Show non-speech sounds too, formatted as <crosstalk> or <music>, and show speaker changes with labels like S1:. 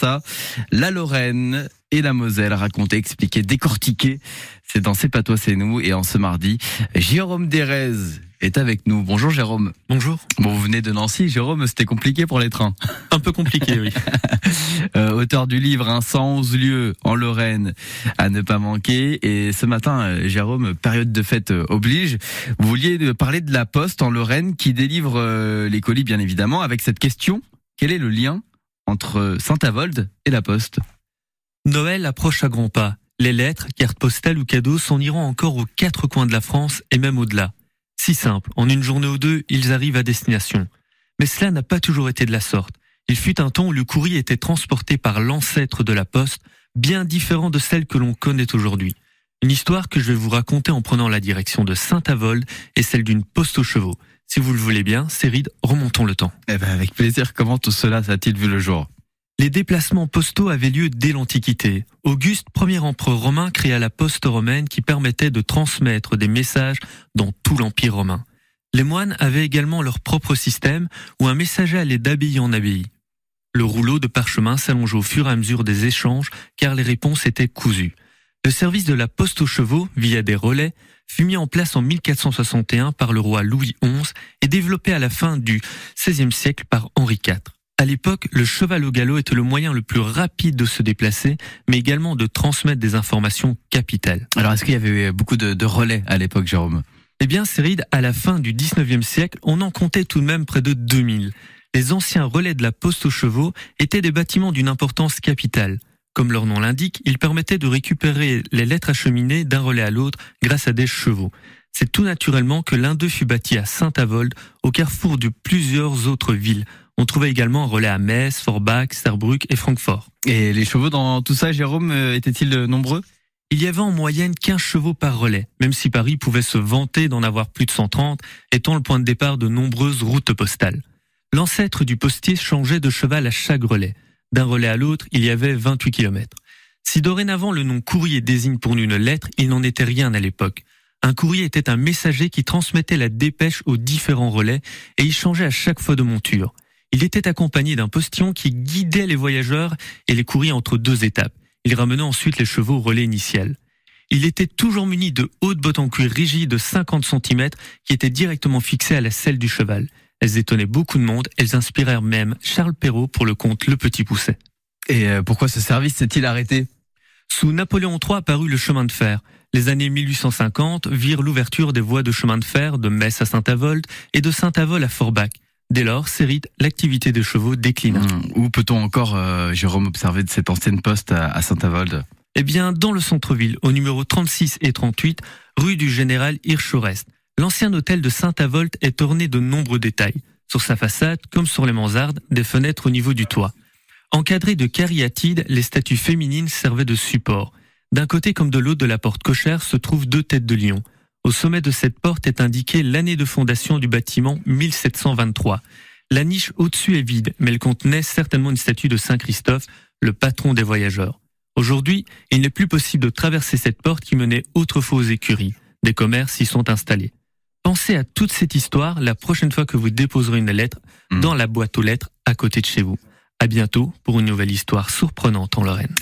S1: ça. La Lorraine et la Moselle raconter, expliquer, décortiquer. C'est dans C'est pas toi, c'est nous. Et en ce mardi, Jérôme Derez est avec nous. Bonjour Jérôme.
S2: Bonjour.
S1: Bon, vous venez de Nancy. Jérôme, c'était compliqué pour les trains.
S2: Un peu compliqué, oui. <laughs>
S1: euh, auteur du livre un 111 lieux en Lorraine à ne pas manquer. Et ce matin, euh, Jérôme, période de fête euh, oblige, vous vouliez parler de la Poste en Lorraine qui délivre les colis, bien évidemment, avec cette question. Quel est le lien entre Saint-Avold et la Poste
S2: Noël approche à grands pas. Les lettres, cartes postales ou cadeaux s'en iront encore aux quatre coins de la France et même au-delà. Si simple, en une journée ou deux, ils arrivent à destination. Mais cela n'a pas toujours été de la sorte. Il fut un temps où le courrier était transporté par l'ancêtre de la poste, bien différent de celle que l'on connaît aujourd'hui. Une histoire que je vais vous raconter en prenant la direction de Saint-Avold et celle d'une poste aux chevaux. Si vous le voulez bien, Céride, remontons le temps.
S1: Eh ben avec plaisir. Comment tout cela a-t-il vu le jour?
S2: Les déplacements postaux avaient lieu dès l'Antiquité. Auguste, premier empereur romain, créa la poste romaine qui permettait de transmettre des messages dans tout l'Empire romain. Les moines avaient également leur propre système où un messager allait d'abbaye en abbaye. Le rouleau de parchemin s'allongeait au fur et à mesure des échanges car les réponses étaient cousues. Le service de la poste aux chevaux, via des relais, fut mis en place en 1461 par le roi Louis XI et développé à la fin du XVIe siècle par Henri IV. À l'époque, le cheval au galop était le moyen le plus rapide de se déplacer, mais également de transmettre des informations capitales.
S1: Alors, est-ce qu'il y avait beaucoup de, relais à l'époque, Jérôme?
S2: Eh bien, Céride, à la fin du 19e siècle, on en comptait tout de même près de 2000. Les anciens relais de la poste aux chevaux étaient des bâtiments d'une importance capitale. Comme leur nom l'indique, ils permettaient de récupérer les lettres acheminées d'un relais à l'autre grâce à des chevaux. C'est tout naturellement que l'un d'eux fut bâti à Saint-Avold, au carrefour de plusieurs autres villes. On trouvait également un relais à Metz, Forbach, Saarbrück et Francfort.
S1: Et les chevaux dans tout ça, Jérôme, euh, étaient-ils nombreux?
S2: Il y avait en moyenne 15 chevaux par relais, même si Paris pouvait se vanter d'en avoir plus de 130, étant le point de départ de nombreuses routes postales. L'ancêtre du postier changeait de cheval à chaque relais. D'un relais à l'autre, il y avait 28 km. Si dorénavant le nom courrier désigne pour nous une lettre, il n'en était rien à l'époque. Un courrier était un messager qui transmettait la dépêche aux différents relais et il changeait à chaque fois de monture. Il était accompagné d'un postillon qui guidait les voyageurs et les courriers entre deux étapes. Il ramenait ensuite les chevaux au relais initial. Il était toujours muni de hautes bottes en cuir rigides de 50 cm qui étaient directement fixées à la selle du cheval. Elles étonnaient beaucoup de monde, elles inspirèrent même Charles Perrault pour le conte Le Petit Pousset.
S1: Et euh, pourquoi ce service s'est-il arrêté?
S2: Sous Napoléon III apparut le chemin de fer. Les années 1850 virent l'ouverture des voies de chemin de fer de Metz à Saint-Avold et de Saint-Avold à Forbach. Dès lors, Cérite, l'activité des chevaux décline.
S1: Mmh. Où peut-on encore, euh, Jérôme, observer de cette ancienne poste à, Saint-Avold?
S2: Eh bien, dans le centre-ville, au numéro 36 et 38, rue du Général Hirschorest. L'ancien hôtel de Saint-Avold est orné de nombreux détails. Sur sa façade, comme sur les mansardes, des fenêtres au niveau du toit. Encadrées de cariatides, les statues féminines servaient de support. D'un côté comme de l'autre de la porte cochère se trouvent deux têtes de lion. Au sommet de cette porte est indiquée l'année de fondation du bâtiment 1723. La niche au-dessus est vide, mais elle contenait certainement une statue de Saint Christophe, le patron des voyageurs. Aujourd'hui, il n'est plus possible de traverser cette porte qui menait autrefois aux écuries. Des commerces y sont installés. Pensez à toute cette histoire la prochaine fois que vous déposerez une lettre mmh. dans la boîte aux lettres à côté de chez vous. À bientôt pour une nouvelle histoire surprenante en Lorraine.